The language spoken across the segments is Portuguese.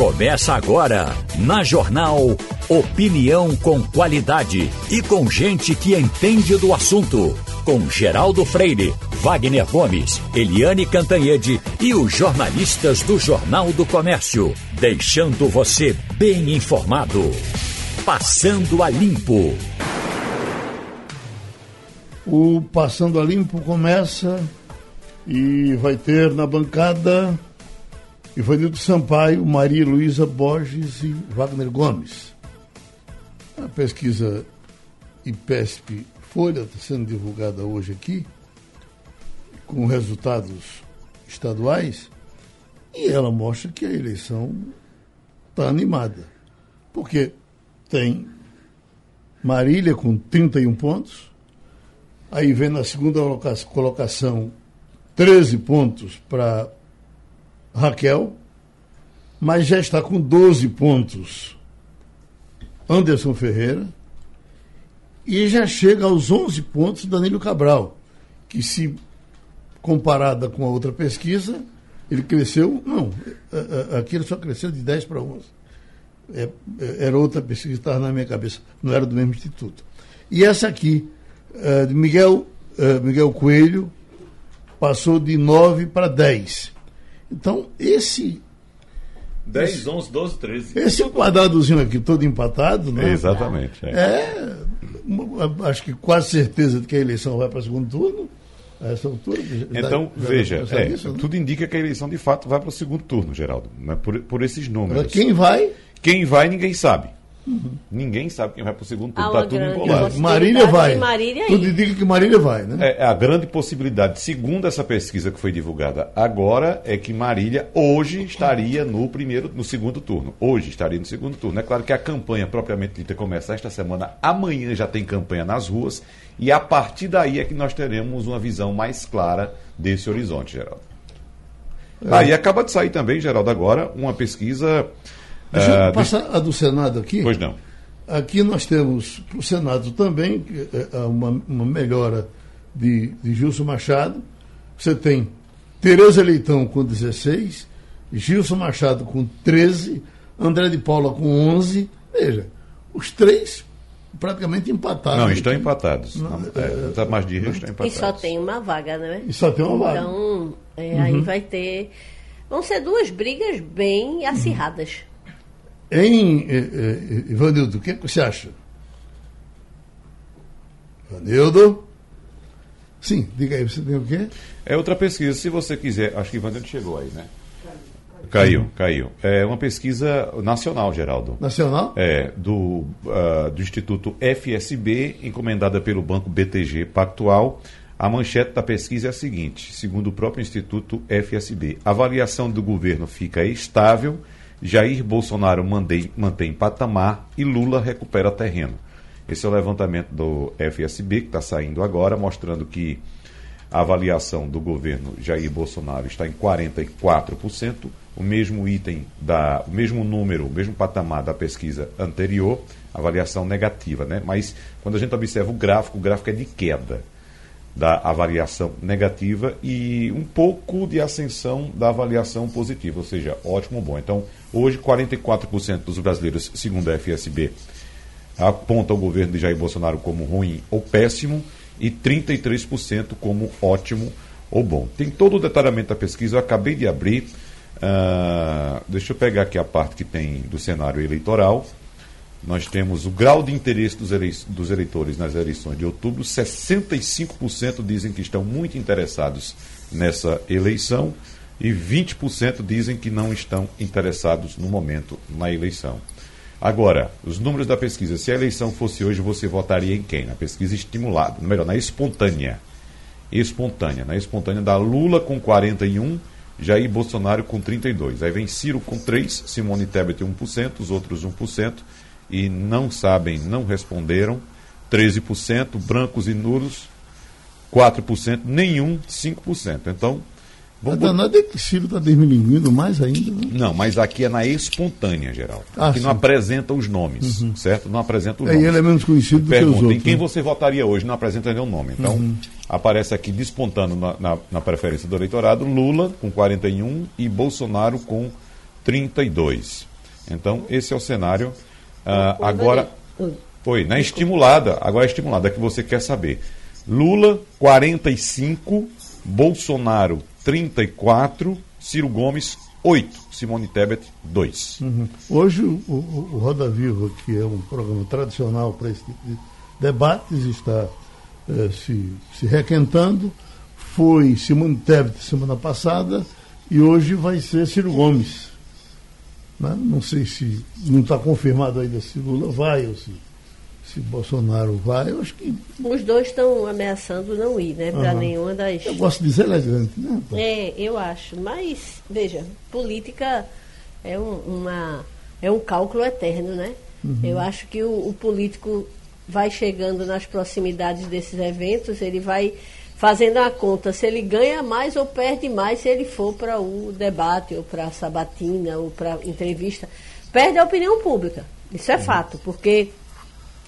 Começa agora, na Jornal Opinião com qualidade e com gente que entende do assunto. Com Geraldo Freire, Wagner Gomes, Eliane Cantanhede e os jornalistas do Jornal do Comércio. Deixando você bem informado. Passando a Limpo. O Passando a Limpo começa e vai ter na bancada Ivanildo Sampaio, Maria Luísa Borges e Wagner Gomes. A pesquisa IPESP Folha está sendo divulgada hoje aqui, com resultados estaduais, e ela mostra que a eleição está animada. Porque tem Marília com 31 pontos, aí vem na segunda colocação 13 pontos para Raquel, mas já está com 12 pontos Anderson Ferreira e já chega aos 11 pontos Danilo Cabral, que se comparada com a outra pesquisa, ele cresceu, não, aqui ele só cresceu de 10 para 11. É, é, era outra pesquisa que estava na minha cabeça, não era do mesmo instituto. E essa aqui, é, de Miguel, é, Miguel Coelho, passou de 9 para 10. Então, esse. 10, esse, 11, 12, 13. Esse quadradozinho aqui todo empatado, né? Exatamente. É. é acho que quase certeza de que a eleição vai para o segundo turno. Altura. Então, da, veja, da, é, isso, né? tudo indica que a eleição de fato vai para o segundo turno, Geraldo, né? por, por esses números. Mas quem vai? Quem vai, ninguém sabe. Uhum. Ninguém sabe quem vai para o segundo turno. Está tudo embolado. Marília vai. Marília tudo indica que Marília vai, né? É, a grande possibilidade, segundo essa pesquisa que foi divulgada agora, é que Marília hoje estaria no primeiro, no segundo turno. Hoje estaria no segundo turno. É claro que a campanha propriamente dita começa esta semana. Amanhã já tem campanha nas ruas. E a partir daí é que nós teremos uma visão mais clara desse horizonte, Geraldo. É. Aí ah, acaba de sair também, Geraldo, agora, uma pesquisa Deixa eu ah, passar a do Senado aqui. Pois não. Aqui nós temos para o Senado também é, uma, uma melhora de, de Gilson Machado. Você tem Tereza Leitão com 16, Gilson Machado com 13, André de Paula com 11. Veja, os três praticamente empatados. Não, estão empatados. Não, não, é, é, mais de Rio estão empatados. E só tem uma vaga, né? E só tem uma vaga. Então, é, uhum. aí vai ter. Vão ser duas brigas bem acirradas. Em eh, eh, Ivanildo, o que, que você acha? Ivanildo? Sim, diga aí, você tem o quê? É outra pesquisa, se você quiser. Acho que Ivanildo chegou aí, né? Caiu, caiu. É uma pesquisa nacional, Geraldo. Nacional? É, do, uh, do Instituto FSB, encomendada pelo Banco BTG Pactual. A manchete da pesquisa é a seguinte: segundo o próprio Instituto FSB, a avaliação do governo fica estável Jair Bolsonaro mandei, mantém patamar e Lula recupera terreno. Esse é o levantamento do FSB que está saindo agora, mostrando que a avaliação do governo Jair Bolsonaro está em 44%, o mesmo item, da, o mesmo número, o mesmo patamar da pesquisa anterior, avaliação negativa, né? Mas quando a gente observa o gráfico, o gráfico é de queda da avaliação negativa e um pouco de ascensão da avaliação positiva, ou seja, ótimo, bom. Então, hoje 44% dos brasileiros, segundo a FSB, apontam o governo de Jair Bolsonaro como ruim ou péssimo e 33% como ótimo ou bom. Tem todo o detalhamento da pesquisa, eu acabei de abrir. Uh, deixa eu pegar aqui a parte que tem do cenário eleitoral. Nós temos o grau de interesse dos, dos eleitores nas eleições de outubro. 65% dizem que estão muito interessados nessa eleição e 20% dizem que não estão interessados no momento na eleição. Agora, os números da pesquisa. Se a eleição fosse hoje, você votaria em quem? Na pesquisa estimulada, melhor, na espontânea. Espontânea. Na espontânea da Lula com 41, Jair Bolsonaro com 32. Aí vem Ciro com 3, Simone Tebet 1%, os outros 1% e não sabem, não responderam, 13%, brancos e nulos, 4%, nenhum, 5%. Então, Vamos... A danada é que Ciro está desmilinguindo mais ainda. Né? Não, mas aqui é na espontânea, geral. Ah, sim. não apresenta os nomes, uhum. certo? Não apresenta os é, nomes. ele é menos conhecido do Pergunta, que os outros. em quem né? você votaria hoje? Não apresenta nenhum nome. Então, uhum. aparece aqui despontando na, na, na, preferência do eleitorado Lula com 41 e Bolsonaro com 32. Então, esse é o cenário. Ah, agora. Foi, na estimulada. Agora a estimulada é que você quer saber. Lula, 45, Bolsonaro, 34, Ciro Gomes, 8, Simone Tebet, 2. Uhum. Hoje o, o, o, Roda Viva, que é um programa tradicional para esse tipo de debates, está eh, se, se requentando. Foi Simone Tebet semana passada e hoje vai ser Ciro Gomes. Né? Não sei se não está confirmado ainda se Lula vai ou se se Bolsonaro vai, eu acho que. Os dois estão ameaçando não ir, né? Para nenhuma das. Eu gosto de ser elegante, né? É, eu acho. Mas, veja, política é um, uma, é um cálculo eterno, né? Uhum. Eu acho que o, o político vai chegando nas proximidades desses eventos, ele vai fazendo a conta se ele ganha mais ou perde mais se ele for para o debate, ou para a sabatina, ou para entrevista. Perde a opinião pública. Isso é uhum. fato, porque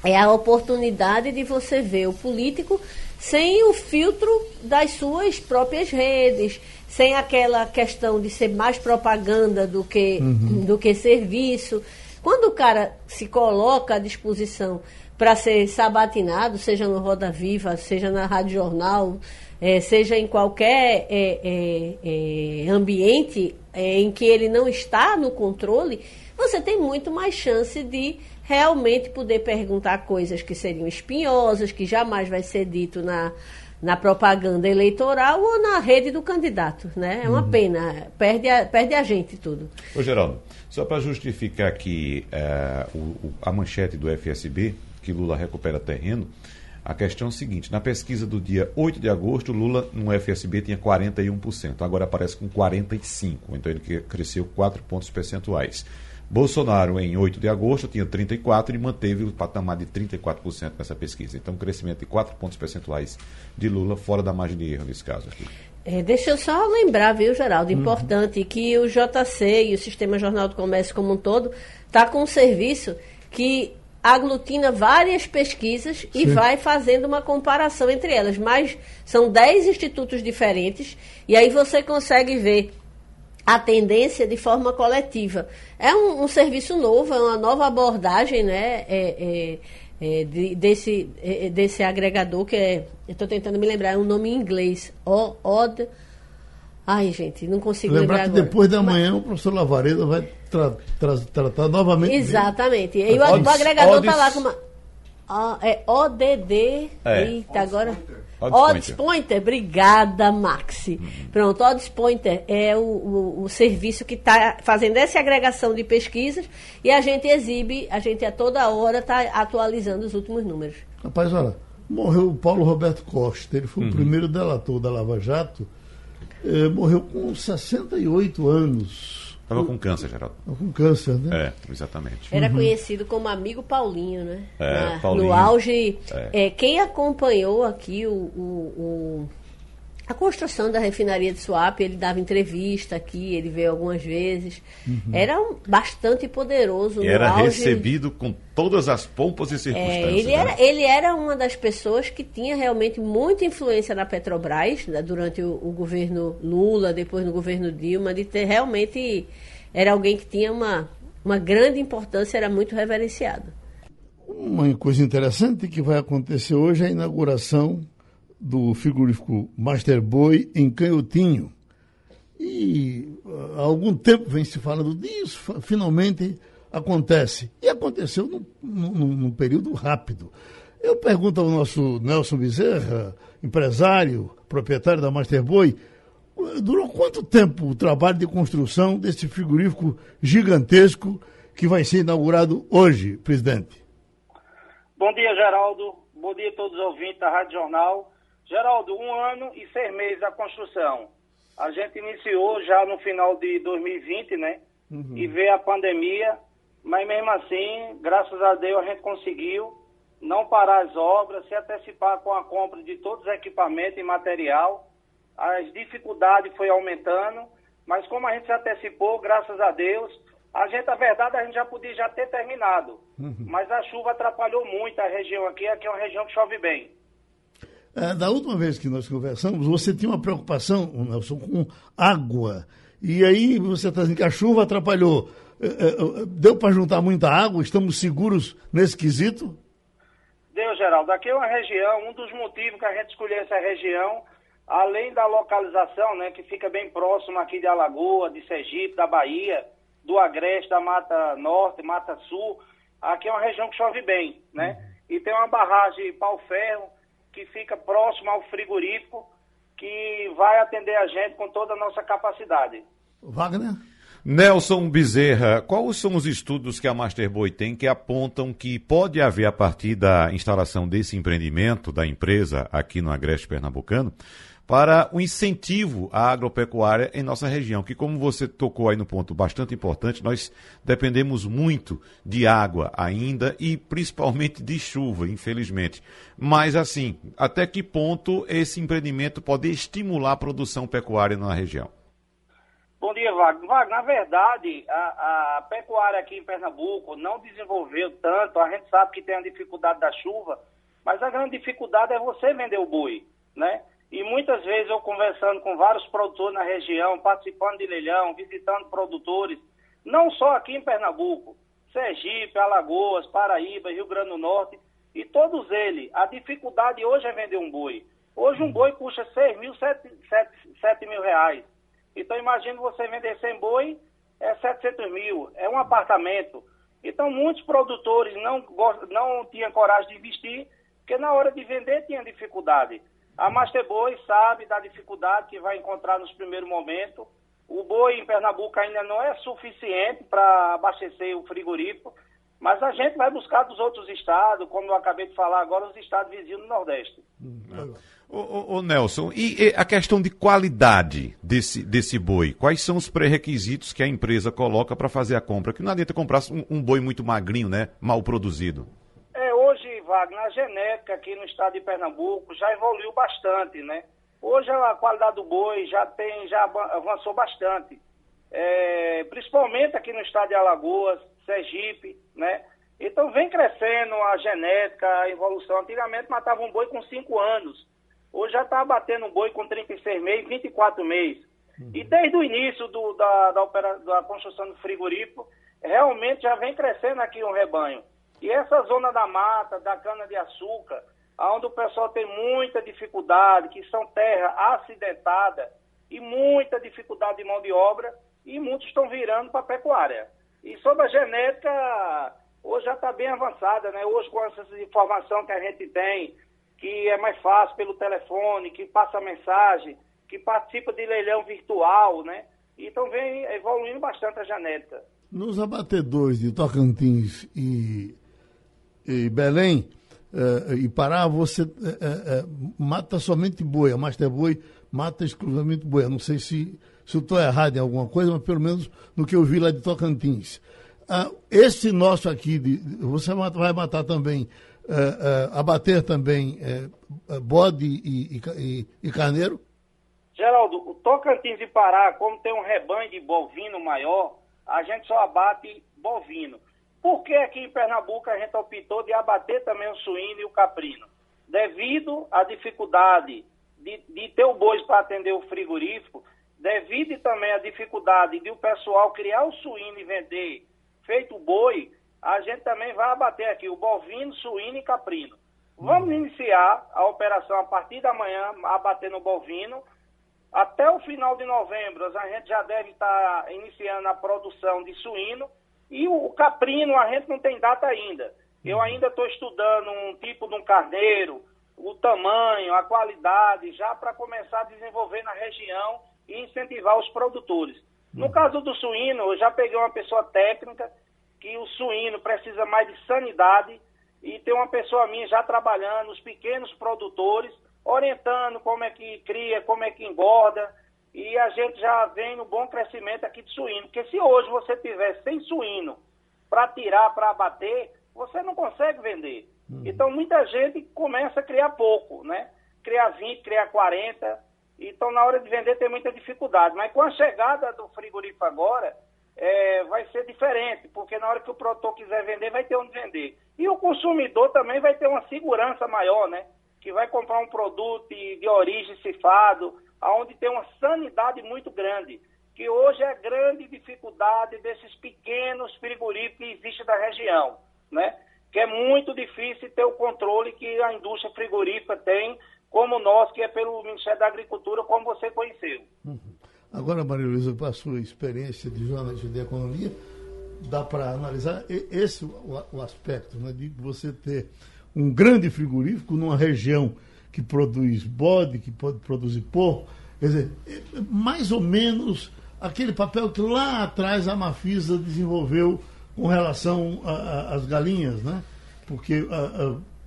é a oportunidade de você ver o político sem o filtro das suas próprias redes, sem aquela questão de ser mais propaganda do que, uhum. do que serviço. Quando o cara se coloca à disposição para ser sabatinado, seja no Roda Viva, seja na Rádio Jornal, é, seja em qualquer é, é, é ambiente é, em que ele não está no controle, você tem muito mais chance de realmente poder perguntar coisas que seriam espinhosas, que jamais vai ser dito na, na propaganda eleitoral ou na rede do candidato, né? É uma uhum. pena, perde a, perde a gente tudo. Ô Geraldo, só para justificar aqui é, o, a manchete do FSB, que Lula recupera terreno, a questão é o seguinte: na pesquisa do dia 8 de agosto, Lula no FSB tinha 41%, agora aparece com 45%, então ele cresceu 4 pontos percentuais. Bolsonaro, em 8 de agosto, tinha 34% e manteve o patamar de 34% nessa pesquisa. Então, um crescimento de 4 pontos percentuais de Lula, fora da margem de erro nesse caso aqui. É, deixa eu só lembrar, viu, Geraldo, importante uhum. que o JC e o Sistema Jornal do Comércio como um todo está com um serviço que aglutina várias pesquisas Sim. e vai fazendo uma comparação entre elas. Mas são 10 institutos diferentes e aí você consegue ver a tendência de forma coletiva. É um, um, serviço novo, é uma nova abordagem né, é, é, é, de, desse, é, desse agregador que é. Estou tentando me lembrar, é um nome em inglês. O, OD. Ai, gente, não consigo lembrar. Lembrar que agora. depois da manhã o professor Lavareda vai tra, tra, tratar novamente. Exatamente. E o, o agregador está lá com uma. Ah, é ODD. É. Eita, agora. Odds Pointer, obrigada, Maxi. Uhum. Pronto, Odds Pointer é o, o, o serviço que está fazendo essa agregação de pesquisas e a gente exibe, a gente a toda hora está atualizando os últimos números. Rapaz, olha, morreu o Paulo Roberto Costa, ele foi uhum. o primeiro delator da Lava Jato, eh, morreu com 68 anos. Estava com câncer, Geraldo. Com câncer, né? É, exatamente. Era uhum. conhecido como amigo Paulinho, né? É, Na, Paulinho. No auge. É. É, quem acompanhou aqui o, o, o, a construção da refinaria de Suape, ele dava entrevista aqui, ele veio algumas vezes. Uhum. Era um, bastante poderoso. E era auge. recebido com todas as pompas e é, circunstâncias. É, ele, né? era, ele era uma das pessoas que tinha realmente muita influência na Petrobras, né, durante o, o, governo Lula, depois no governo Dilma, de ter realmente. Era alguém que tinha uma, uma grande importância, era muito reverenciado. Uma coisa interessante que vai acontecer hoje é a inauguração do frigorífico Master Boy em Canhotinho. E há algum tempo vem se falando disso, finalmente acontece. E aconteceu num, num, num período rápido. Eu pergunto ao nosso Nelson Bezerra, empresário, proprietário da Master Boy, durou quanto tempo o trabalho de construção desse frigorífico gigantesco que vai ser inaugurado hoje, presidente? Bom dia, Geraldo. Bom dia a todos os ouvintes da Rádio Jornal. Geraldo, um ano e seis meses a construção. A gente iniciou já no final de 2020, né? Uhum. E veio a pandemia, mas mesmo assim, graças a Deus, a gente conseguiu não parar as obras, se antecipar com a compra de todos os equipamentos e material. As dificuldades foi aumentando, mas como a gente se antecipou, graças a Deus, a gente, a verdade, a gente já podia já ter terminado. Uhum. Mas a chuva atrapalhou muito a região aqui, aqui é uma região que chove bem. É, da última vez que nós conversamos, você tinha uma preocupação, Nelson, com água. E aí você está dizendo que a chuva atrapalhou. É, é, deu para juntar muita água? Estamos seguros nesse quesito? Deu, Geraldo. Aqui é uma região, um dos motivos que a gente escolheu essa região, além da localização, né, que fica bem próximo aqui de Alagoa, de Sergipe, da Bahia, do Agreste, da Mata Norte, Mata Sul, aqui é uma região que chove bem, né? E tem uma barragem pau-ferro que fica próximo ao frigorífico, que vai atender a gente com toda a nossa capacidade. Wagner? Nelson Bezerra, quais são os estudos que a Masterboy tem que apontam que pode haver, a partir da instalação desse empreendimento da empresa aqui no Agreste Pernambucano, para o incentivo à agropecuária em nossa região, que como você tocou aí no ponto bastante importante, nós dependemos muito de água ainda e principalmente de chuva, infelizmente. Mas assim, até que ponto esse empreendimento pode estimular a produção pecuária na região? Bom dia, Wagner. Wagner, na verdade, a, a, pecuária aqui em Pernambuco não desenvolveu tanto. A gente sabe que tem a dificuldade da chuva, mas a grande dificuldade é você vender o boi, né? E muitas vezes eu conversando com vários produtores na região, participando de leilão, visitando produtores, não só aqui em Pernambuco, Sergipe, Alagoas, Paraíba, Rio Grande do Norte, e todos eles, a dificuldade hoje é vender um boi. Hoje um boi custa 6 mil, 7, 7, 7 mil reais. Então, imagine você vender 100 boi, é 700 mil, é um apartamento. Então, muitos produtores não, não tinham coragem de investir, porque na hora de vender tinha dificuldade. A Master Boi sabe da dificuldade que vai encontrar nos primeiros momentos. O boi em Pernambuco ainda não é suficiente para abastecer o frigorífico, mas a gente vai buscar dos outros estados, como eu acabei de falar agora, os estados vizinhos do Nordeste. Ô, ô, Nelson, e, e, a questão de qualidade desse, desse boi? Quais são os pré-requisitos que a empresa coloca para fazer a compra? Que não adianta comprar um, um, boi muito magrinho, né? Mal produzido. Wagner, a genética aqui no estado de Pernambuco já evoluiu bastante, né? Hoje a qualidade do boi já tem, já avançou bastante. É, principalmente aqui no estado de Alagoas, Sergipe, né? Então vem crescendo a genética, a evolução. Antigamente matava um boi com 5 anos. Hoje já está batendo um boi com 36 meses, 24 meses. Uhum. E desde o início do, da, da, opera, da construção do frigorífico, realmente já vem crescendo aqui um rebanho. E essa zona da mata, da cana-de-açúcar, onde o pessoal tem muita dificuldade, que são terra acidentada e muita dificuldade de mão de obra, e muitos estão virando para a pecuária. E sobre a genética, hoje já está bem avançada, né? Hoje, com essa informação que a gente tem que é mais fácil pelo telefone, que passa mensagem, que participa de leilão virtual, né? Então vem evoluindo bastante a genética. Nos abatedores de Tocantins e, e Belém uh, e Pará, você uh, uh, mata somente boi, a Master Boi mata exclusivamente boi. Eu não sei se, se eu estou errado em alguma coisa, mas pelo menos no que eu vi lá de Tocantins. Uh, esse nosso aqui, de, você vai matar também abater também bode e, e, e, carneiro? Geraldo, o Tocantins e Pará, como tem um rebanho de bovino maior, a gente só abate bovino. Por que aqui em Pernambuco a gente optou de abater também o suíno e o caprino? Devido à dificuldade de, de ter o boi para atender o frigorífico, devido também à dificuldade de o pessoal criar o suíno e vender feito boi, a gente também vai abater aqui o bovino, suíno e caprino. Vamos uhum. iniciar a operação a partir da manhã, abatendo o bovino. Até o final de novembro, a gente já deve estar iniciando a produção de suíno. E o caprino, a gente não tem data ainda. Eu uhum. ainda estou estudando um tipo de um carneiro, o tamanho, a qualidade, já para começar a desenvolver na região e incentivar os produtores. No uhum. caso do suíno, eu já peguei uma pessoa técnica que o suíno precisa mais de sanidade e tem uma pessoa minha já trabalhando, os pequenos produtores, orientando como é que cria, como é que engorda, e a gente já vem no bom crescimento aqui de suíno. Porque se hoje você tiver sem suíno para tirar, para abater, você não consegue vender. Uhum. Então muita gente começa a criar pouco, né? Criar 20, criar 40. Então na hora de vender tem muita dificuldade. Mas com a chegada do frigorífico agora, é, vai ser diferente, porque na hora que o produtor quiser vender, vai ter onde vender. E o consumidor também vai ter uma segurança maior, né? Que vai comprar um produto de, de origem cifrado, onde tem uma sanidade muito grande. Que hoje é a grande dificuldade desses pequenos frigoríficos que existem da região, né? Que é muito difícil ter o controle que a indústria frigorífica tem, como nós, que é pelo Ministério da Agricultura, como você conheceu. Uhum. Agora, Maria Luísa, com a sua experiência de jornalista de economia, dá para analisar esse o aspecto né, de você ter um grande frigorífico numa região que produz bode, que pode produzir porco, quer dizer, é, é mais ou menos aquele papel que lá atrás a Mafisa desenvolveu com relação às galinhas, né? Porque a,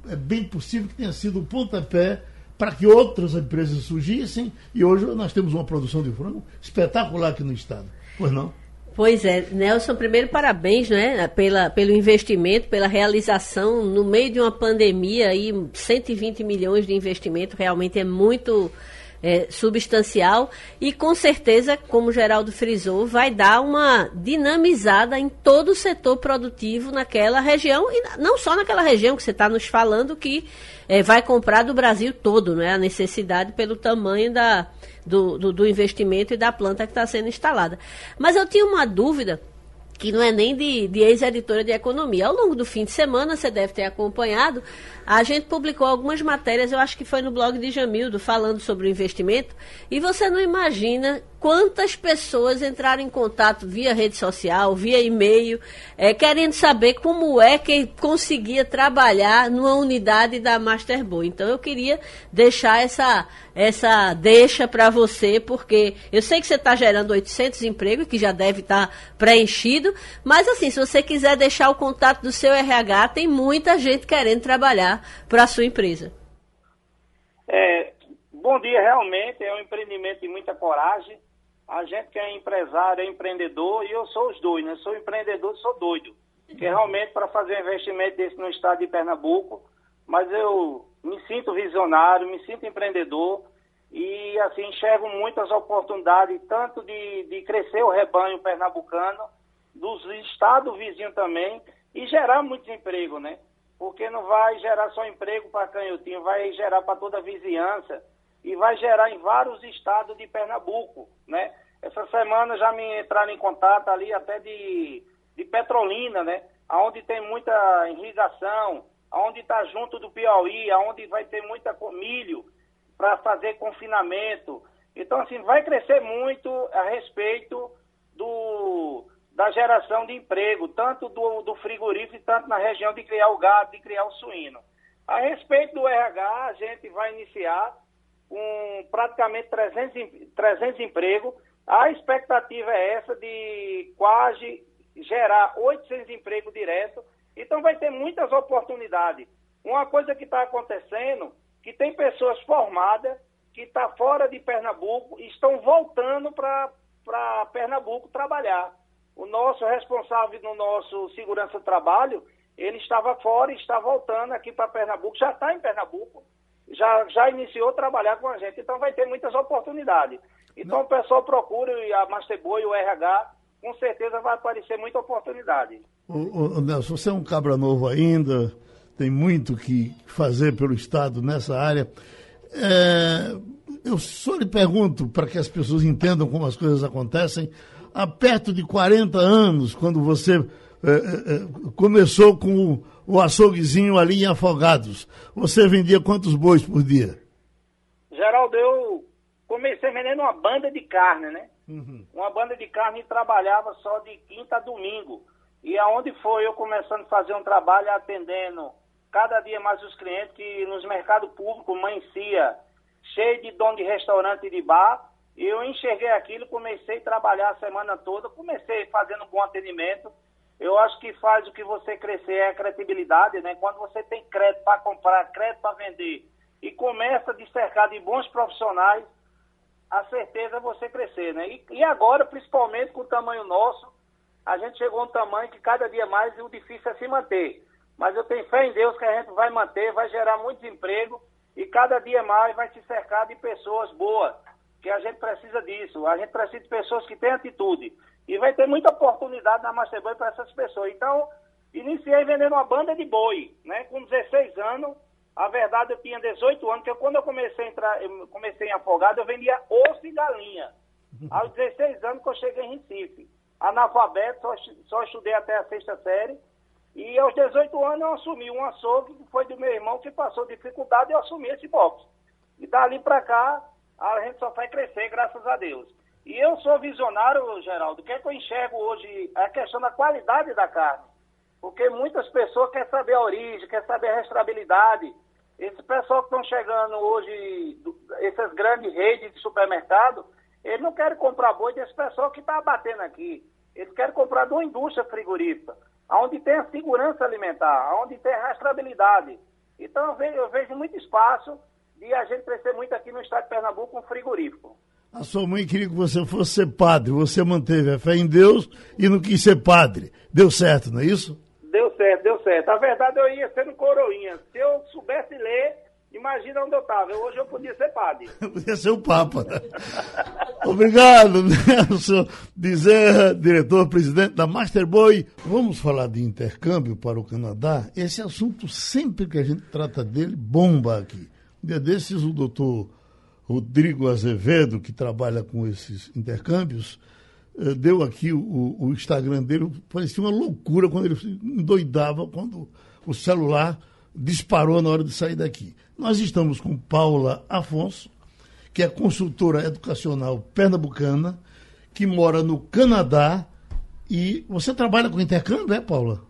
a, é bem possível que tenha sido o pontapé para que outras empresas surgissem e hoje nós temos uma produção de frango espetacular aqui no estado. Pois não? Pois é, Nelson, primeiro parabéns né, pela, pelo investimento, pela realização. No meio de uma pandemia, aí, 120 milhões de investimento, realmente é muito é, substancial e com certeza, como Geraldo frisou, vai dar uma dinamizada em todo o setor produtivo naquela região e não só naquela região que você está nos falando que é, vai comprar do Brasil todo, né? A necessidade pelo tamanho da, do, do, do investimento e da planta que está sendo instalada. Mas eu tinha uma dúvida que não é nem de, de ex-editora de economia. Ao longo do fim de semana, você deve ter acompanhado, a gente publicou algumas matérias, eu acho que foi no blog de Jamildo, falando sobre o investimento, e você não imagina quantas pessoas entraram em contato via rede social, via e-mail, é, querendo saber como é que conseguia trabalhar numa unidade da Masterboy. Então eu queria deixar essa, essa deixa para você, porque eu sei que você está gerando 800 empregos, que já deve estar tá preenchido, mas assim, se você quiser deixar o contato do seu RH, tem muita gente querendo trabalhar para a sua empresa? É, bom dia, realmente é um empreendimento de muita coragem. A gente que é empresário, é empreendedor, e eu sou os dois, né? Sou empreendedor sou doido. Que realmente para fazer um investimento desse no estado de Pernambuco, mas eu me sinto visionário, me sinto empreendedor e assim enxergo muitas oportunidades, tanto de, de crescer o rebanho pernambucano, dos estados vizinhos também, e gerar muito emprego, né? porque não vai gerar só emprego para canhotinho, vai gerar para toda a vizinhança e vai gerar em vários estados de Pernambuco, né? Essa semana já me entraram em contato ali até de, de Petrolina, né? Onde tem muita irrigação, onde está junto do Piauí, onde vai ter muita milho para fazer confinamento. Então, assim, vai crescer muito a respeito do, da geração de emprego, tanto do, do frigorífico, tanto na região de criar o gado, de criar o suíno. A respeito do RH, a gente vai iniciar com praticamente 300, 300 empregos. A expectativa é essa de quase gerar 800 empregos direto. Então vai ter muitas oportunidades. Uma coisa que está acontecendo, que tem pessoas formadas que estão tá fora de Pernambuco e estão voltando para Pernambuco trabalhar. O nosso responsável no nosso segurança do trabalho, ele estava fora e está voltando aqui para Pernambuco, já está em Pernambuco, já, já iniciou a trabalhar com a gente. Então vai ter muitas oportunidades. Então Não. o pessoal procura a Masterboy e o RH, com certeza vai aparecer muita oportunidade. O, o, Nelson, você é um cabra novo ainda, tem muito que fazer pelo Estado nessa área. É, eu só lhe pergunto, para que as pessoas entendam como as coisas acontecem, há perto de 40 anos, quando você é, é, começou com o, o açouguezinho ali em Afogados. Você vendia quantos bois por dia? Geraldo, eu comecei vendendo uma banda de carne, né? Uhum. Uma banda de carne e trabalhava só de quinta a domingo. E aonde foi eu começando a fazer um trabalho atendendo cada dia mais os clientes que nos mercados públicos, Mancia, cheio de dono de restaurante e de bar, eu enxerguei aquilo, comecei a trabalhar a semana toda, comecei fazendo bom atendimento. Eu acho que faz o que você crescer é a credibilidade, né? Quando você tem crédito para comprar, crédito para vender e começa a cercar de bons profissionais, a certeza é você crescer, né? E, e, agora, principalmente com o tamanho nosso, a gente chegou a um tamanho que cada dia mais o difícil é se manter. Mas eu tenho fé em Deus que a gente vai manter, vai gerar muito emprego e cada dia mais vai se cercar de pessoas boas que a gente precisa disso. A gente precisa de pessoas que têm atitude. E vai ter muita oportunidade na Masterboi para essas pessoas. Então, iniciei vendendo uma banda de boi, né? Com 16 anos. A verdade, eu tinha 18 anos, porque quando eu comecei a entrar, eu comecei em afogado, eu vendia osso e galinha. Aos 16 anos que eu cheguei em Recife. Analfabeto, só, só estudei até a sexta série. E aos 18 anos eu assumi um açougue, que foi do meu irmão que passou dificuldade e eu assumi esse box. E dali para cá, a gente só vai crescer, graças a Deus. E eu sou visionário, Geraldo. O que, é que eu enxergo hoje? É a questão da qualidade da carne. Porque muitas pessoas querem saber a origem, querem saber a restabilidade. Esse pessoal que estão chegando hoje, essas grandes redes de supermercado, eles não querem comprar boi desse pessoal que está abatendo aqui. Eles querem comprar de uma indústria frigorífica, onde tem a segurança alimentar, onde tem a rastreabilidade. Então eu vejo, eu vejo muito espaço de a gente crescer muito aqui no estado de Pernambuco com frigorífico. A sua mãe queria que você fosse ser padre, você manteve a fé em Deus e não quis ser padre. Deu certo, não é isso? Deu certo, deu certo. A verdade eu ia sendo coroinha. Se eu soubesse ler, imagina onde eu estava. Hoje eu podia ser padre. podia ser o Papa. Né? Obrigado, Nelson Bezerra, diretor-presidente da Masterboy. Vamos falar de intercâmbio para o Canadá. Esse assunto, sempre que a gente trata dele, bomba aqui. Dia desses, o doutor Rodrigo Azevedo, que trabalha com esses intercâmbios, eh, deu aqui o, o, Instagram dele, parecia uma loucura quando ele endoidava quando o celular disparou na hora de sair daqui. Nós estamos com Paula Afonso, que é consultora educacional pernambucana, que mora no Canadá. E você trabalha com intercâmbio, é, Paula?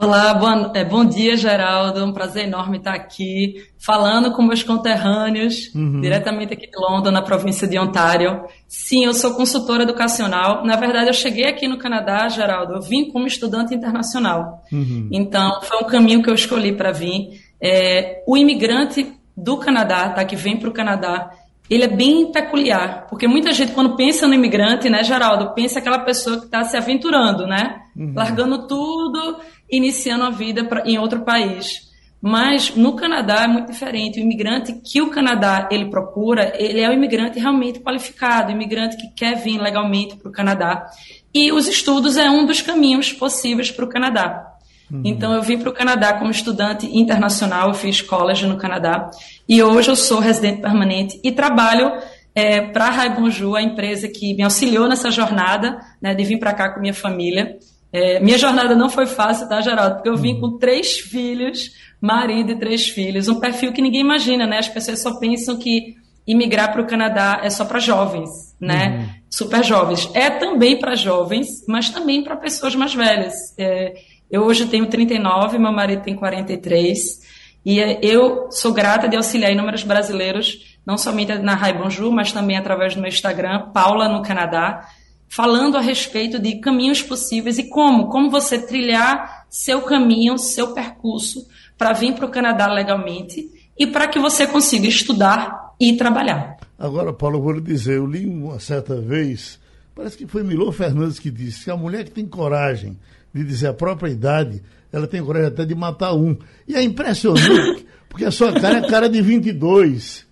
Olá, bom, é, bom dia, Geraldo. Um prazer enorme estar aqui falando com meus conterrâneos, uhum. diretamente aqui de Londres, na província de Ontário. Sim, eu sou consultora educacional. Na verdade, eu cheguei aqui no Canadá, Geraldo, eu vim como estudante internacional. Uhum. Então, foi um caminho que eu escolhi para vir. É, o imigrante do Canadá, tá, que vem para o Canadá, ele é bem peculiar, porque muita gente, quando pensa no imigrante, né, Geraldo, pensa aquela pessoa que está se aventurando, né? Uhum. Largando tudo, iniciando a vida pra, em outro país. Mas no Canadá é muito diferente. O imigrante que o Canadá ele procura, ele é o imigrante realmente qualificado, o imigrante que quer vir legalmente para o Canadá. E os estudos é um dos caminhos possíveis para o Canadá. Uhum. Então eu vim para o Canadá como estudante internacional, eu fiz college no Canadá e hoje eu sou residente permanente e trabalho é, para a Raibonju, a empresa que me auxiliou nessa jornada né, de vir para cá com minha família. É, minha jornada não foi fácil, tá, Geraldo? Porque eu vim uhum. com três filhos, marido e três filhos, um perfil que ninguém imagina, né? As pessoas só pensam que imigrar para o Canadá é só para jovens, né? Uhum. Super jovens. É também para jovens, mas também para pessoas mais velhas. É, eu hoje tenho 39, meu marido tem 43. E eu sou grata de auxiliar inúmeros brasileiros, não somente na Raibonju, mas também através do meu Instagram, Paula no Canadá, falando a respeito de caminhos possíveis e como, como você trilhar seu caminho, seu percurso para vir para o Canadá legalmente e para que você consiga estudar e trabalhar. Agora, Paulo, eu vou lhe dizer, eu li uma certa vez, parece que foi Milô Fernandes que disse que a mulher que tem coragem de dizer a própria idade, ela tem coragem até de matar um. E é impressionante, porque a sua cara é cara de 22.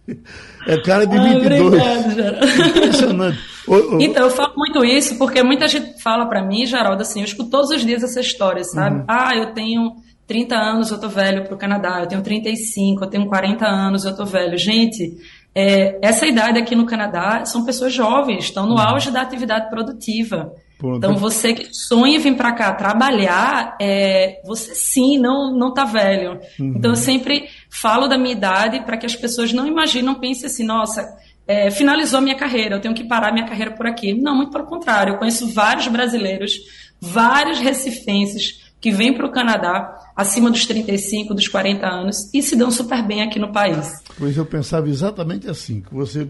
É cara de 22. Ah, impressionante. Então, eu falo muito isso porque muita gente fala para mim, Geraldo, assim, eu escuto todos os dias essa história, sabe? Uhum. Ah, eu tenho 30 anos, eu tô velho pro Canadá, eu tenho 35, eu tenho 40 anos, eu tô velho. Gente, é, essa idade aqui no Canadá são pessoas jovens, estão no uhum. auge da atividade produtiva. Então, você que sonha em vir para cá trabalhar, é, você sim não não tá velho. Uhum. Então, eu sempre falo da minha idade para que as pessoas não imaginem, não pensem assim, nossa, é, finalizou a minha carreira, eu tenho que parar minha carreira por aqui. Não, muito pelo contrário. Eu conheço vários brasileiros, vários recifenses que vêm para o Canadá acima dos 35, dos 40 anos e se dão super bem aqui no país. Pois eu pensava exatamente assim, que você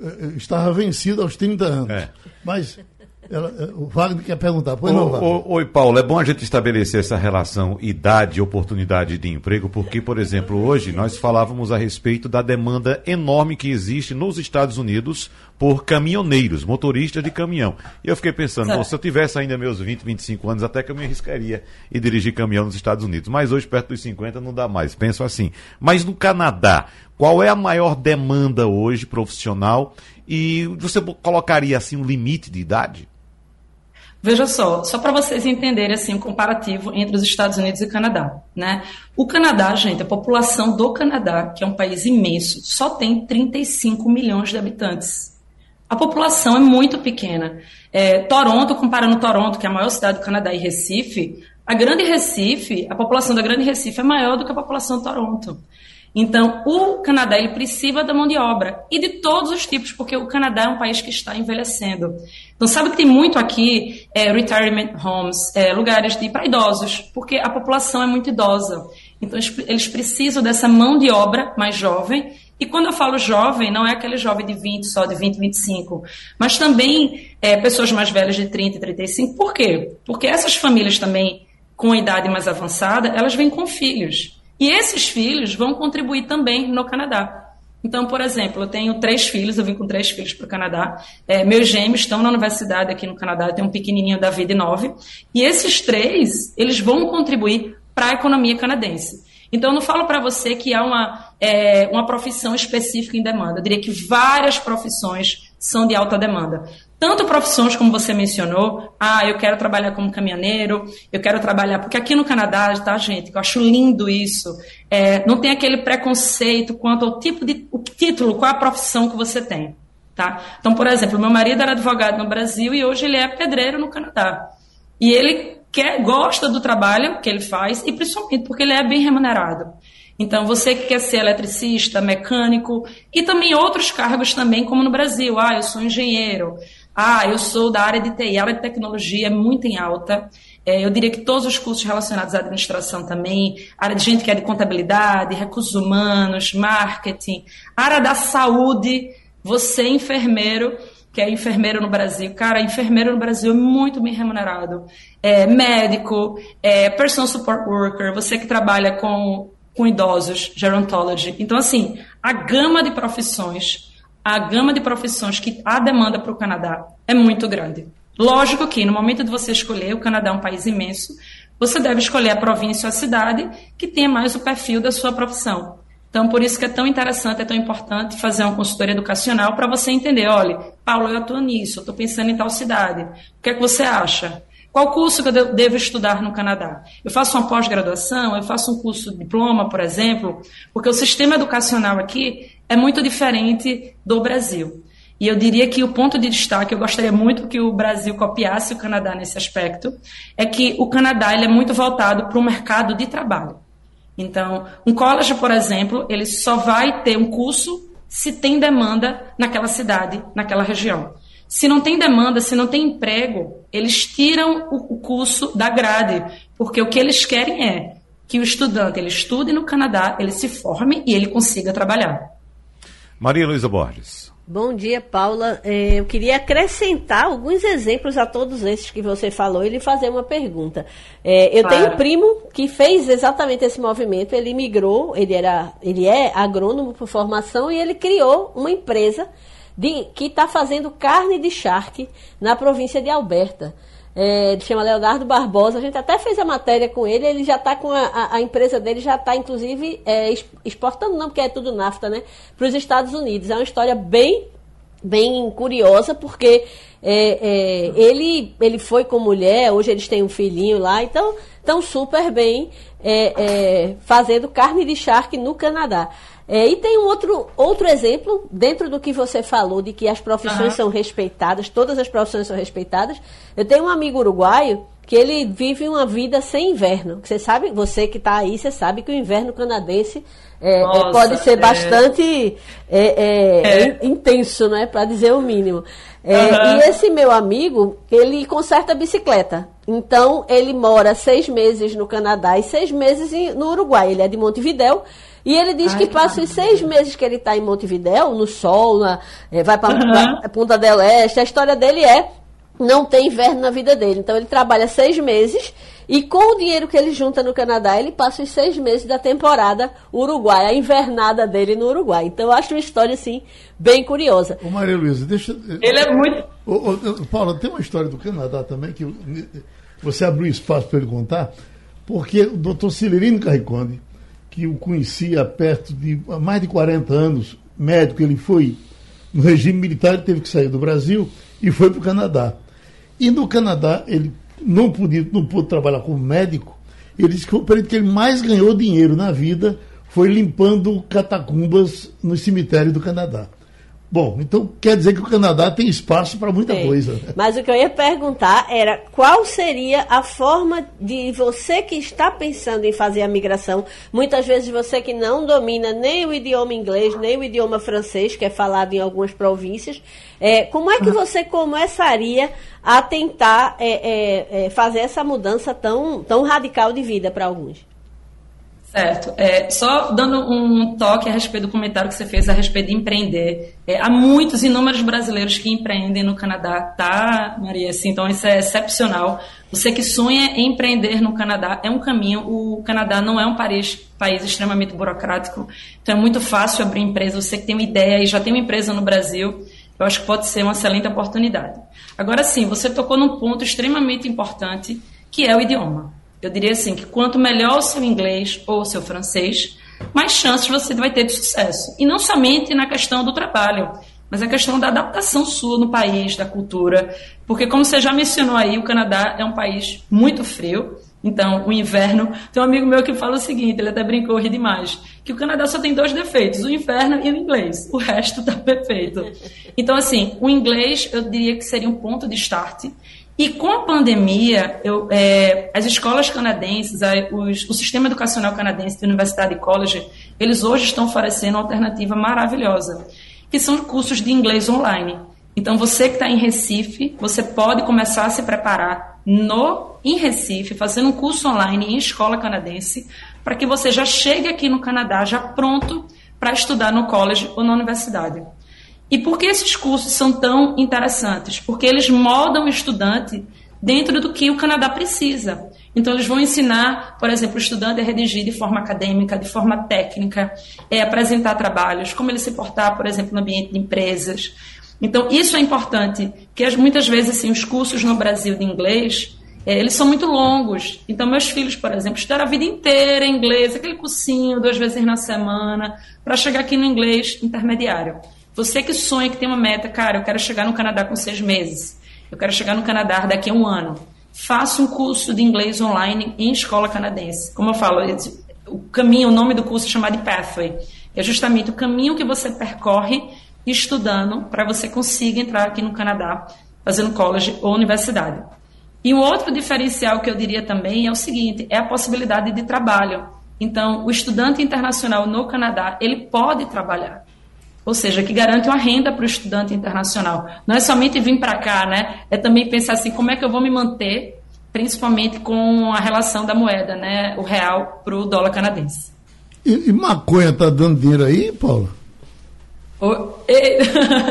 eh, estava vencido aos 30 anos. É. Mas ela, eh, o Wagner quer perguntar. Pois não, Wagner. Oi, Paulo. É bom a gente estabelecer essa relação idade e oportunidade de emprego, porque, por exemplo, hoje nós falávamos a respeito da demanda enorme que existe nos Estados Unidos por caminhoneiros, motoristas de caminhão. E eu fiquei pensando, se eu tivesse ainda meus 20, 25 anos, até que eu me arriscaria e dirigir caminhão nos Estados Unidos. Mas hoje, perto dos 50, não dá mais. Penso assim. Mas no Canadá, qual é a maior demanda hoje profissional? E você colocaria assim um limite de idade? Veja só, só para vocês entenderem assim o comparativo entre os Estados Unidos e Canadá, né? O Canadá, gente, a população do Canadá, que é um país imenso, só tem 35 milhões de habitantes. A população é muito pequena. É, Toronto, comparando Toronto, que é a maior cidade do Canadá, e Recife, a Grande Recife, a população da Grande Recife é maior do que a população de Toronto. Então, o Canadá ele precisa da mão de obra e de todos os tipos, porque o Canadá é um país que está envelhecendo. Então, sabe que tem muito aqui é, retirement homes, é, lugares para idosos, porque a população é muito idosa. Então, eles precisam dessa mão de obra mais jovem. E quando eu falo jovem, não é aquele jovem de 20 só, de 20, 25, mas também é, pessoas mais velhas de 30 e 35. Por quê? Porque essas famílias também, com idade mais avançada, elas vêm com filhos. E esses filhos vão contribuir também no Canadá. Então, por exemplo, eu tenho três filhos, eu vim com três filhos para o Canadá. É, meus gêmeos estão na universidade aqui no Canadá, eu tenho um pequenininho da vida nove. E esses três, eles vão contribuir para a economia canadense. Então, eu não falo para você que há uma, é, uma profissão específica em demanda. Eu diria que várias profissões são de alta demanda tanto profissões como você mencionou, ah, eu quero trabalhar como caminhoneiro, eu quero trabalhar, porque aqui no Canadá, tá, gente, eu acho lindo isso, é, não tem aquele preconceito quanto ao tipo de, o título, qual a profissão que você tem, tá? Então, por exemplo, meu marido era advogado no Brasil e hoje ele é pedreiro no Canadá. E ele quer, gosta do trabalho que ele faz e principalmente porque ele é bem remunerado. Então, você que quer ser eletricista, mecânico e também outros cargos também, como no Brasil. Ah, eu sou engenheiro. Ah, eu sou da área de TI, a área de tecnologia é muito em alta. É, eu diria que todos os cursos relacionados à administração também, área de gente que é de contabilidade, recursos humanos, marketing, área da saúde, você enfermeiro, que é enfermeiro no Brasil, cara, enfermeiro no Brasil é muito bem remunerado. É, médico, é, personal support worker, você que trabalha com, com idosos, gerontology. Então, assim, a gama de profissões a gama de profissões que há demanda para o Canadá é muito grande. Lógico que no momento de você escolher, o Canadá é um país imenso, você deve escolher a província ou a cidade que tenha mais o perfil da sua profissão. Então, por isso que é tão interessante, é tão importante fazer uma consultoria educacional para você entender, olha, Paulo, eu estou nisso, eu estou pensando em tal cidade. O que é que você acha? Qual curso que eu devo estudar no Canadá? Eu faço uma pós-graduação, eu faço um curso de diploma, por exemplo, porque o sistema educacional aqui é muito diferente do Brasil. E eu diria que o ponto de destaque, eu gostaria muito que o Brasil copiasse o Canadá nesse aspecto, é que o Canadá ele é muito voltado para o mercado de trabalho. Então, um college, por exemplo, ele só vai ter um curso se tem demanda naquela cidade, naquela região. Se não tem demanda, se não tem emprego, eles tiram o curso da grade, porque o que eles querem é que o estudante ele estude no Canadá, ele se forme e ele consiga trabalhar. Maria Luísa Borges. Bom dia, Paula. É, eu queria acrescentar alguns exemplos a todos esses que você falou e lhe fazer uma pergunta. É, eu claro. tenho um primo que fez exatamente esse movimento. Ele migrou, ele, era, ele é agrônomo por formação e ele criou uma empresa de, que está fazendo carne de charque na província de Alberta é, chama Leonardo Barbosa. A gente até fez a matéria com ele. Ele já está com a, a, a, empresa dele já está inclusive é, exportando não porque é tudo nafta, né, para os Estados Unidos. É uma história bem bem curiosa porque é, é, ele ele foi com mulher. Hoje eles têm um filhinho lá, então estão super bem é, é, fazendo carne de charque no Canadá. É, e tem um outro, outro exemplo, dentro do que você falou, de que as profissões uhum. são respeitadas, todas as profissões são respeitadas. Eu tenho um amigo uruguaio que ele vive uma vida sem inverno. Você sabe, você que está aí, você sabe que o inverno canadense é, é Nossa, pode ser é. bastante é, é, intenso, né, para dizer o mínimo. Uhum. E esse meu amigo, ele conserta bicicleta. Então, ele mora seis meses no Canadá e seis meses no Uruguai. Ele é de Montevidéu. E ele diz Ai, que passa os seis meses que ele está em Montevidéu, no sol, na, é, vai para uhum. Punta del Este. A história dele é não tem inverno na vida dele. Então ele trabalha seis meses e com o dinheiro que ele junta no Canadá, ele passa os seis meses da temporada Uruguai, a invernada dele no Uruguai. Então eu acho uma história assim bem curiosa. Ô Maria Luísa, deixa. Ele é muito. Ô, ô, Paula, tem uma história do Canadá também que você abriu espaço para ele contar, porque o doutor Cilerino Carriconde que o conhecia perto de há mais de 40 anos, médico, ele foi no regime militar, ele teve que sair do Brasil e foi para o Canadá. E no Canadá, ele não podia, não pôde trabalhar como médico, ele disse que o período que ele mais ganhou dinheiro na vida foi limpando catacumbas no cemitério do Canadá. Bom, então quer dizer que o Canadá tem espaço para muita é. coisa. Mas o que eu ia perguntar era qual seria a forma de você que está pensando em fazer a migração, muitas vezes você que não domina nem o idioma inglês, nem o idioma francês, que é falado em algumas províncias, é, como é que você começaria a tentar é, é, é, fazer essa mudança tão, tão radical de vida para alguns? Certo. É, só dando um toque a respeito do comentário que você fez a respeito de empreender. É, há muitos, inúmeros brasileiros que empreendem no Canadá, tá, Maria? Assim, então isso é excepcional. Você que sonha em empreender no Canadá é um caminho. O Canadá não é um país, país extremamente burocrático, então é muito fácil abrir empresa. Você que tem uma ideia e já tem uma empresa no Brasil, eu acho que pode ser uma excelente oportunidade. Agora sim, você tocou num ponto extremamente importante, que é o idioma. Eu diria assim que quanto melhor o seu inglês ou o seu francês, mais chances você vai ter de sucesso. E não somente na questão do trabalho, mas a questão da adaptação sua no país, da cultura. Porque, como você já mencionou aí, o Canadá é um país muito frio. Então, o inverno. Tem um amigo meu que fala o seguinte: ele até brincou, ri demais, que o Canadá só tem dois defeitos, o inverno e o inglês. O resto está perfeito. Então, assim, o inglês eu diria que seria um ponto de start. E com a pandemia, eu, é, as escolas canadenses, os, o sistema educacional canadense de universidade e college, eles hoje estão oferecendo uma alternativa maravilhosa, que são cursos de inglês online. Então, você que está em Recife, você pode começar a se preparar no em Recife, fazendo um curso online em escola canadense, para que você já chegue aqui no Canadá já pronto para estudar no college ou na universidade. E por que esses cursos são tão interessantes? Porque eles moldam o estudante dentro do que o Canadá precisa. Então, eles vão ensinar, por exemplo, o estudante a redigir de forma acadêmica, de forma técnica, é, apresentar trabalhos, como ele se portar, por exemplo, no ambiente de empresas. Então, isso é importante, que muitas vezes assim, os cursos no Brasil de inglês, é, eles são muito longos. Então, meus filhos, por exemplo, estudaram a vida inteira inglês, aquele cursinho duas vezes na semana, para chegar aqui no inglês intermediário. Você que sonha, que tem uma meta, cara, eu quero chegar no Canadá com seis meses, eu quero chegar no Canadá daqui a um ano. Faça um curso de inglês online em escola canadense. Como eu falo, o caminho, o nome do curso é chamado de Pathway. É justamente o caminho que você percorre estudando para você conseguir entrar aqui no Canadá, fazendo college ou universidade. E um outro diferencial que eu diria também é o seguinte, é a possibilidade de trabalho. Então, o estudante internacional no Canadá, ele pode trabalhar ou seja, que garante uma renda para o estudante internacional. Não é somente vir para cá, né? É também pensar assim, como é que eu vou me manter, principalmente com a relação da moeda, né? O real para o dólar canadense. E, e maconha está dando dinheiro aí, Paula? O, e...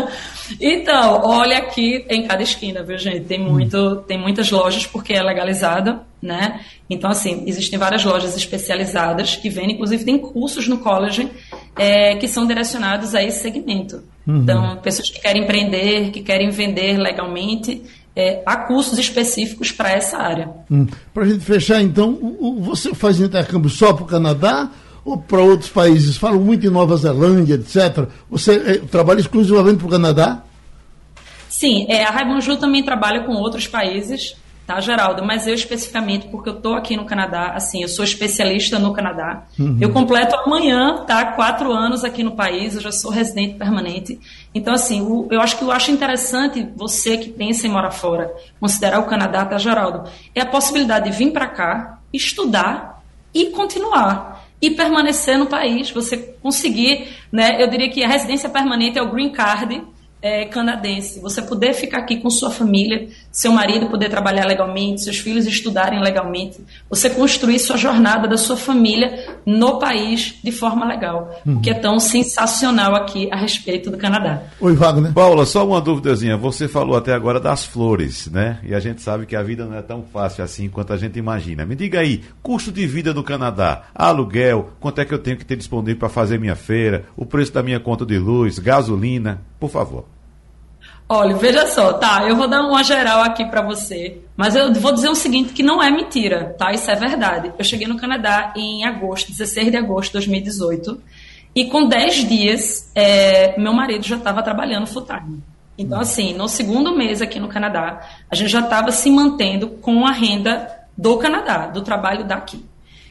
então, olha aqui em cada esquina, viu, gente? Tem, muito, hum. tem muitas lojas porque é legalizada, né? Então, assim, existem várias lojas especializadas que vendem, inclusive tem cursos no college é, que são direcionados a esse segmento. Uhum. Então, pessoas que querem empreender, que querem vender legalmente, é, há cursos específicos para essa área. Hum. Para a gente fechar, então, você faz intercâmbio só para o Canadá ou para outros países? Falam muito em Nova Zelândia, etc. Você é, trabalha exclusivamente para o Canadá? Sim, é, a Raibonju também trabalha com outros países tá, Geraldo? Mas eu especificamente, porque eu estou aqui no Canadá, assim, eu sou especialista no Canadá. Uhum. Eu completo amanhã, tá? Quatro anos aqui no país, eu já sou residente permanente. Então, assim, o, eu acho que eu acho interessante você que pensa em morar fora, considerar o Canadá, tá, Geraldo? É a possibilidade de vir para cá, estudar e continuar e permanecer no país, você conseguir, né? Eu diria que a residência permanente é o green card é, canadense, você poder ficar aqui com sua família, seu marido poder trabalhar legalmente, seus filhos estudarem legalmente, você construir sua jornada da sua família no país de forma legal, uhum. que é tão sensacional aqui a respeito do Canadá. Oi, Wagner. Paula, só uma dúvidazinha. Você falou até agora das flores, né? E a gente sabe que a vida não é tão fácil assim quanto a gente imagina. Me diga aí, custo de vida do Canadá, aluguel, quanto é que eu tenho que ter disponível para fazer minha feira, o preço da minha conta de luz, gasolina, por favor. Olha, veja só, tá? Eu vou dar uma geral aqui para você, mas eu vou dizer o seguinte, que não é mentira, tá? Isso é verdade. Eu cheguei no Canadá em agosto, 16 de agosto de 2018, e com 10 dias, é, meu marido já estava trabalhando full time. Então, assim, no segundo mês aqui no Canadá, a gente já estava se mantendo com a renda do Canadá, do trabalho daqui.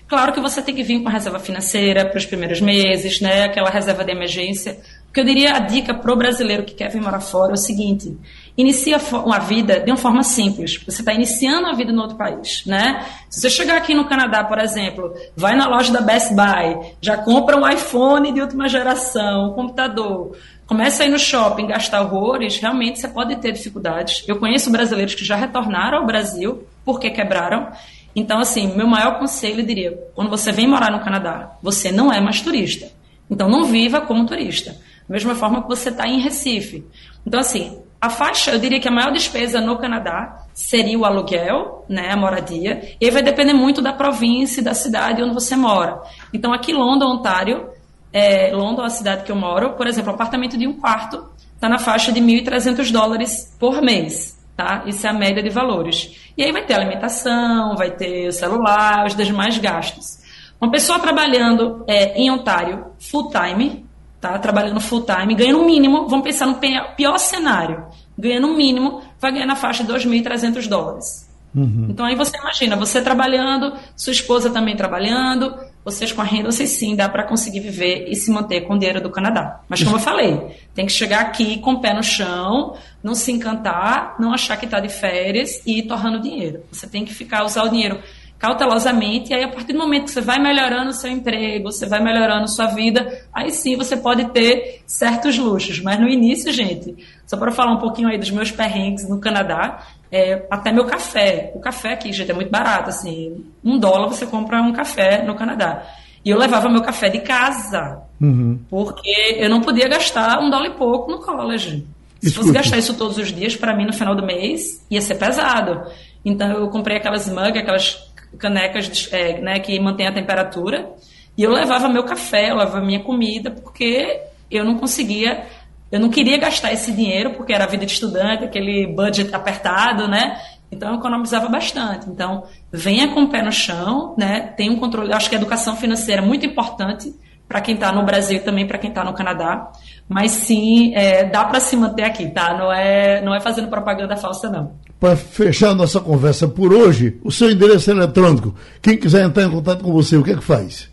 Claro que você tem que vir com a reserva financeira para os primeiros meses, né? Aquela reserva de emergência O que eu diria a dica para o brasileiro que quer vir morar fora é o seguinte: inicia uma vida de uma forma simples. Você está iniciando a vida no outro país, né? Se você chegar aqui no Canadá, por exemplo, vai na loja da Best Buy, já compra um iPhone de última geração, um computador, começa a ir no shopping, gastar horrores, realmente você pode ter dificuldades. Eu conheço brasileiros que já retornaram ao Brasil porque quebraram. Então, assim, meu maior conselho, eu diria, quando você vem morar no Canadá, você não é mais turista. Então, não viva como turista. Mesma forma que você está em Recife. Então, assim, a faixa, eu diria que a maior despesa no Canadá seria o aluguel, né, a moradia, e vai depender muito da província e da cidade onde você mora. Então, aqui em London, Ontário, é, London, a cidade que eu moro, por exemplo, um apartamento de um quarto está na faixa de 1.300 dólares por mês, tá? Isso é a média de valores. E aí vai ter alimentação, vai ter o celular, os demais gastos. Uma pessoa trabalhando é, em Ontário, full time, tá? trabalhando full time, ganhando o mínimo, vamos pensar no pior cenário, ganhando o mínimo, vai ganhar na faixa de 2.300 dólares. Uhum. Então aí você imagina, você trabalhando, sua esposa também trabalhando, vocês com a renda, vocês sim, dá para conseguir viver e se manter com o dinheiro do Canadá. Mas como eu falei, tem que chegar aqui com o pé no chão, não se encantar, não achar que está de férias e ir torrando dinheiro. Você tem que ficar, usar o dinheiro cautelosamente, e aí a partir do momento que você vai melhorando o seu emprego, você vai melhorando sua vida, aí sim você pode ter certos luxos. Mas no início, gente, só para falar um pouquinho aí dos meus perrengues no Canadá, é, até meu café. O café aqui, gente, é muito barato, assim, um dólar você compra um café no Canadá. E eu levava meu café de casa, uhum. porque eu não podia gastar um dólar e pouco no college. Se Escuta. fosse gastar isso todos os dias, para mim, no final do mês, ia ser pesado. Então, eu comprei aquelas mugs, aquelas canecas é, né, que mantém a temperatura. E eu levava meu café, eu levava minha comida, porque eu não conseguia, eu não queria gastar esse dinheiro, porque era a vida de estudante, aquele budget apertado, né? Então eu economizava bastante. Então, venha com o pé no chão, né? Tem um controle. Eu acho que a educação financeira é muito importante para quem está no Brasil e também para quem está no Canadá. Mas sim, é, dá para se manter aqui, tá? Não é, não é fazendo propaganda falsa, não para fechar nossa conversa por hoje, o seu endereço eletrônico. Quem quiser entrar em contato com você, o que é que faz?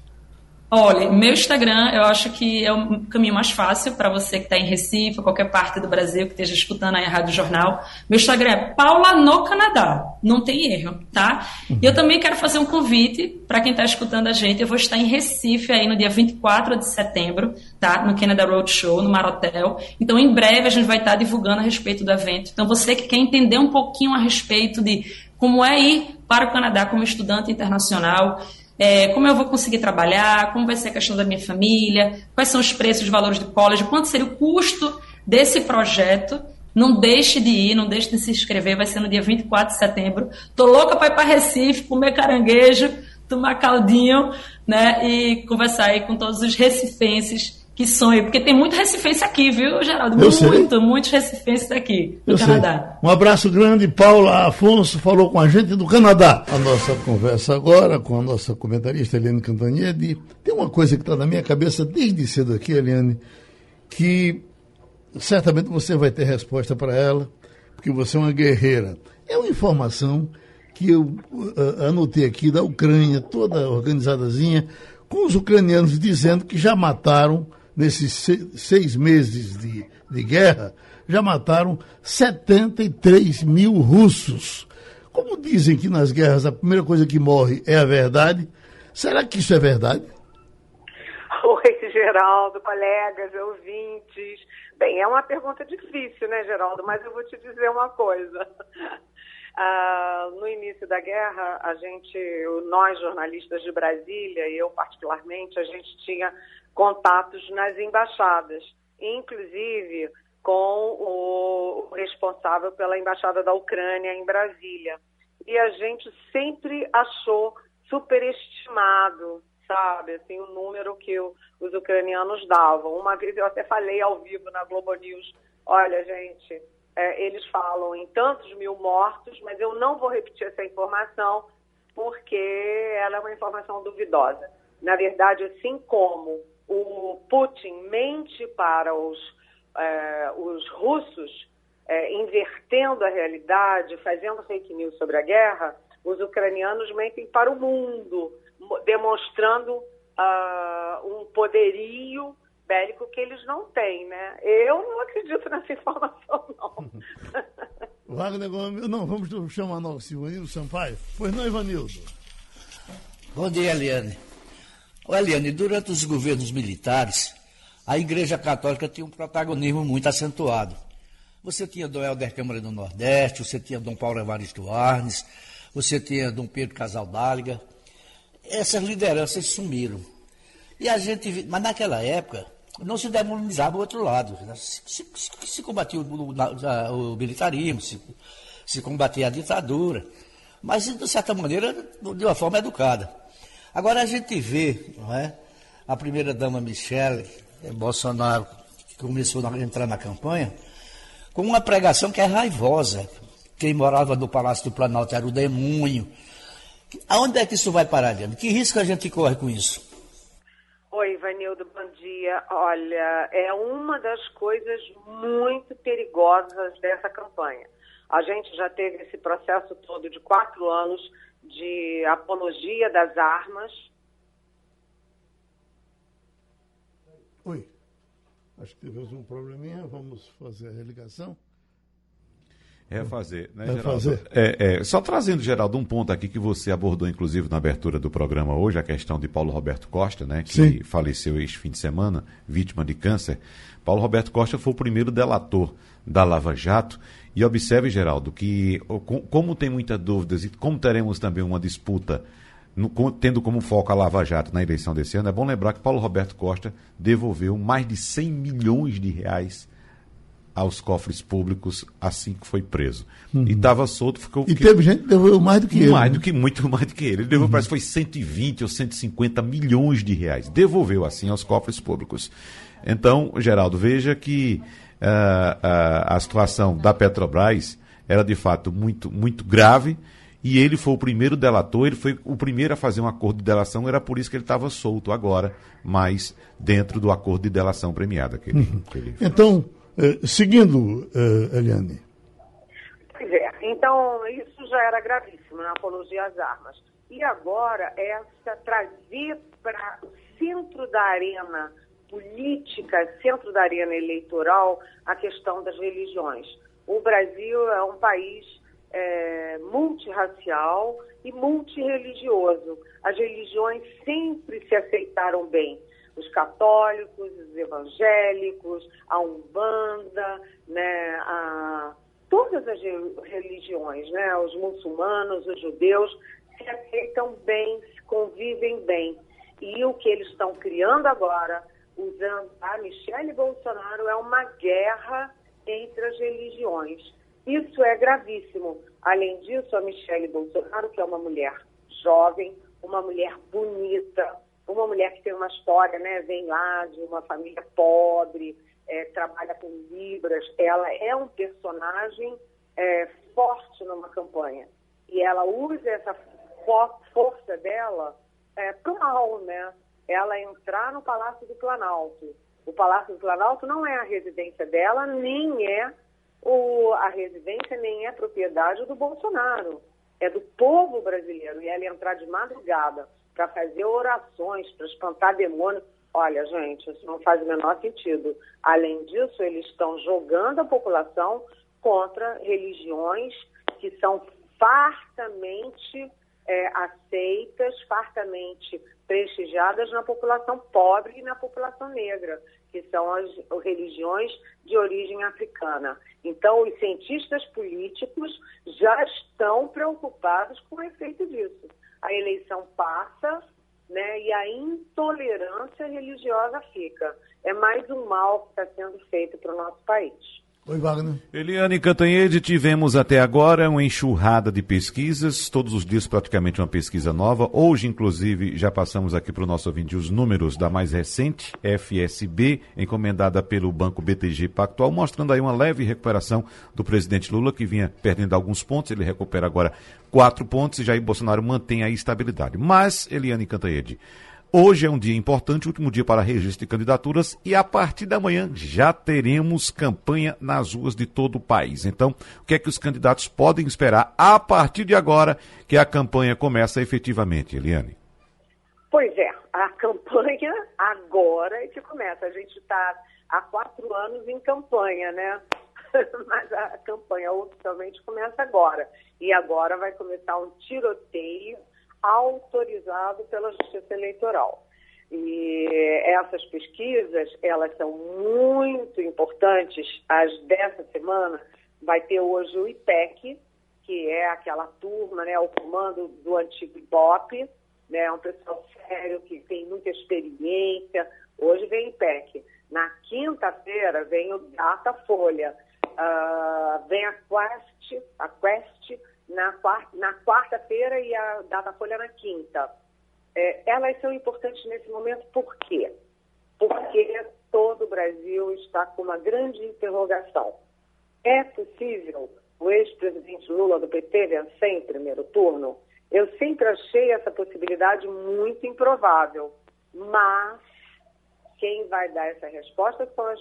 Olha, meu Instagram eu acho que é o caminho mais fácil para você que está em Recife, qualquer parte do Brasil que esteja escutando aí a Rádio Jornal. Meu Instagram é Paula no Canadá, não tem erro, tá? Uhum. E eu também quero fazer um convite para quem está escutando a gente. Eu vou estar em Recife aí no dia 24 de setembro, tá? No Canada Road Show, no Marotel. Então, em breve a gente vai estar tá divulgando a respeito do evento. Então, você que quer entender um pouquinho a respeito de como é ir para o Canadá como estudante internacional, é, como eu vou conseguir trabalhar, como vai ser a questão da minha família, quais são os preços, os valores do college, quanto seria o custo desse projeto. Não deixe de ir, não deixe de se inscrever, vai ser no dia 24 de setembro. Tô louca para ir para Recife, comer caranguejo, tomar caldinho, né, e conversar aí com todos os recifenses que sonho, porque tem muito recifense aqui, viu, Geraldo? Eu muito, sei. muitos recifenses aqui no Eu Canadá. Sei. Um abraço grande, Paula Afonso falou com a gente do Canadá. A nossa conversa agora com a nossa comentarista Eliane Cantanhede. Tem uma coisa que está na minha cabeça desde cedo aqui, Eliane, que certamente você vai ter resposta para ela, porque você é uma guerreira. É uma informação que eu uh, anotei aqui da Ucrânia, toda organizadazinha, com os ucranianos dizendo que já mataram nesses seis meses de, de guerra, já mataram 73 mil russos. Como dizem que nas guerras a primeira coisa que morre é a verdade, será que isso é verdade? Oi, Geraldo, colegas, ouvintes. Bem, é uma pergunta difícil, né, Geraldo? Mas eu vou te dizer uma coisa. Ah, no início da guerra, a gente, nós jornalistas de Brasília, e eu particularmente, a gente tinha contatos nas embaixadas, inclusive com o responsável pela embaixada da Ucrânia em Brasília. E a gente sempre achou superestimado, sabe, assim, o número que o, os ucranianos davam. Uma vez eu até falei ao vivo na Globo News, olha, gente, é, eles falam em tantos mil mortos, mas eu não vou repetir essa informação porque ela é uma informação duvidosa. Na verdade, assim como o Putin mente para os, é, os russos, é, invertendo a realidade, fazendo fake news sobre a guerra, os ucranianos mentem para o mundo, demonstrando uh, um poderio bélico que eles não têm, né? Eu não acredito nessa informação, não. Wagner Gomes, não, vamos chamar nosso Ivanildo Sampaio. Pois não, Ivanildo? Bom dia, Eliane. Eliane, durante os governos militares, a Igreja Católica tinha um protagonismo muito acentuado. Você tinha Dom Helder Câmara do Nordeste, você tinha Dom Paulo Evaristo Arnes, você tinha Dom Pedro Casal Dáliga. Essas lideranças sumiram. E a gente, mas naquela época, não se demonizava o outro lado. Se, se, se combatia o, o, o militarismo, se, se, combatia a ditadura, mas de certa maneira, de uma forma educada. Agora a gente vê, não é? A primeira dama Michele Bolsonaro, que começou a entrar na campanha, com uma pregação que é raivosa. Quem morava no Palácio do Planalto era o demônio. Aonde é que isso vai parar, Diana? Que risco a gente corre com isso? Oi, Ivanildo, bom dia. Olha, é uma das coisas muito perigosas dessa campanha. A gente já teve esse processo todo de quatro anos de apologia das armas. Oi, acho que tivemos um probleminha, vamos fazer a religação. É fazer, né, é Geraldo? É, é, só trazendo, Geraldo, um ponto aqui que você abordou, inclusive, na abertura do programa hoje, a questão de Paulo Roberto Costa, né, que Sim. faleceu este fim de semana, vítima de câncer. Paulo Roberto Costa foi o primeiro delator da Lava Jato. E observe, Geraldo, que como tem muitas dúvidas e como teremos também uma disputa no, tendo como foco a Lava Jato na eleição desse ano, é bom lembrar que Paulo Roberto Costa devolveu mais de 100 milhões de reais aos cofres públicos assim que foi preso. Uhum. E estava solto, ficou. E que... teve gente que devolveu mais do que ele. Mais né? do que, muito mais do que ele. Ele devolveu, uhum. parece que foi 120 ou 150 milhões de reais. Devolveu assim aos cofres públicos. Então, Geraldo, veja que uh, uh, a situação da Petrobras era de fato muito, muito grave. E ele foi o primeiro delator, ele foi o primeiro a fazer um acordo de delação, era por isso que ele estava solto agora, mas dentro do acordo de delação premiada que ele, uhum. que ele Então, Uh, seguindo, uh, Eliane. Pois é, então isso já era gravíssimo na apologia às armas. E agora essa trazer para o centro da arena política, centro da arena eleitoral, a questão das religiões. O Brasil é um país é, multirracial e multireligioso. As religiões sempre se aceitaram bem os católicos, os evangélicos, a Umbanda, né, a, todas as religiões, né, os muçulmanos, os judeus, se aceitam bem, se convivem bem. E o que eles estão criando agora, usando a Michelle Bolsonaro, é uma guerra entre as religiões. Isso é gravíssimo. Além disso, a Michelle Bolsonaro, que é uma mulher jovem, uma mulher bonita, uma mulher que tem uma história, né, vem lá de uma família pobre, é, trabalha com libras, ela é um personagem é, forte numa campanha. E ela usa essa for força dela é, para o mal, né? Ela entrar no Palácio do Planalto. O Palácio do Planalto não é a residência dela, nem é o, a residência, nem é propriedade do Bolsonaro. É do povo brasileiro. E ela entrar de madrugada para fazer orações, para espantar demônio. Olha, gente, isso não faz o menor sentido. Além disso, eles estão jogando a população contra religiões que são fartamente é, aceitas, fartamente prestigiadas na população pobre e na população negra, que são as religiões de origem africana. Então, os cientistas políticos já estão preocupados com o efeito disso a eleição passa né, e a intolerância religiosa fica. É mais um mal que está sendo feito para o nosso país. Oi, Wagner. Eliane Cantanhede, tivemos até agora uma enxurrada de pesquisas, todos os dias praticamente uma pesquisa nova. Hoje, inclusive, já passamos aqui para o nosso ouvinte os números da mais recente, FSB, encomendada pelo Banco BTG Pactual, mostrando aí uma leve recuperação do presidente Lula, que vinha perdendo alguns pontos, ele recupera agora quatro pontos e Jair Bolsonaro mantém a estabilidade. Mas, Eliane Cantanhede, Hoje é um dia importante, último dia para registro de candidaturas, e a partir da manhã já teremos campanha nas ruas de todo o país. Então, o que é que os candidatos podem esperar a partir de agora que a campanha começa efetivamente, Eliane? Pois é, a campanha agora é que começa. A gente está há quatro anos em campanha, né? Mas a campanha oficialmente começa agora. E agora vai começar um tiroteio autorizado pela Justiça Eleitoral. E essas pesquisas, elas são muito importantes. As dessa semana vai ter hoje o IPEC, que é aquela turma, né, o comando do antigo IBOP, né, um pessoal sério que tem muita experiência. Hoje vem o IPEC. Na quinta-feira vem o Datafolha. Uh, vem a Quest, a Quest na, quarta, na quarta-feira e a Datafolha na quinta. É, elas são importantes nesse momento por quê? Porque todo o Brasil está com uma grande interrogação. É possível o ex-presidente Lula do PT vencer em primeiro turno? Eu sempre achei essa possibilidade muito improvável, mas quem vai dar essa resposta são as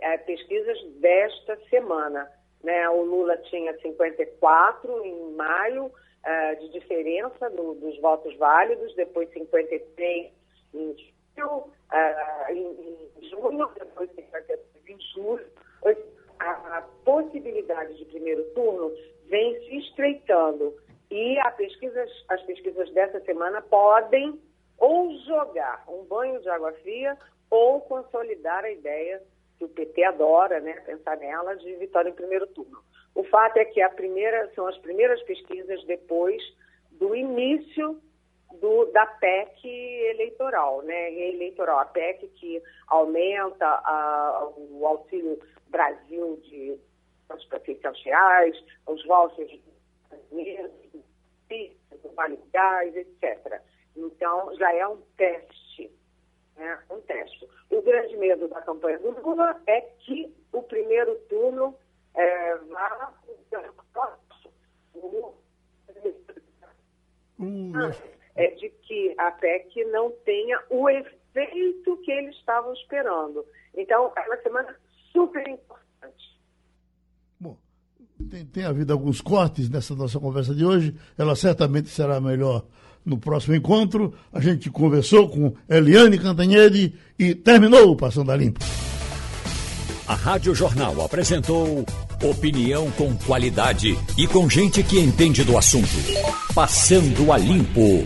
é, pesquisas desta semana. Né? O Lula tinha 54 em maio, uh, de diferença do, dos votos válidos, depois 53 em julho, uh, em, em, junho, depois 53 em julho. A, a possibilidade de primeiro turno vem se estreitando e as pesquisas dessa semana podem ou jogar um banho de água fria ou consolidar a ideia que o PT adora, né, pensar nela, de vitória em primeiro turno. O fato é que a primeira, são as primeiras pesquisas depois do início do, da PEC eleitoral, né? Eleitoral, a PEC que aumenta a, o auxílio Brasil de assistências reais, os vouchers do Vale Gás, etc. Então, já é um teste, né? um teste. O grande medo da campanha do Lula é que o primeiro turno é, hum, é de que a PEC não tenha o efeito que eles estavam esperando. Então, é uma semana super importante. Bom, tem, tem havido alguns cortes nessa nossa conversa de hoje. Ela certamente será melhor no próximo encontro. A gente conversou com Eliane Cantanhede e terminou o Passando a Limpo. A Rádio Jornal apresentou opinião com qualidade e com gente que entende do assunto. Passando a Limpo.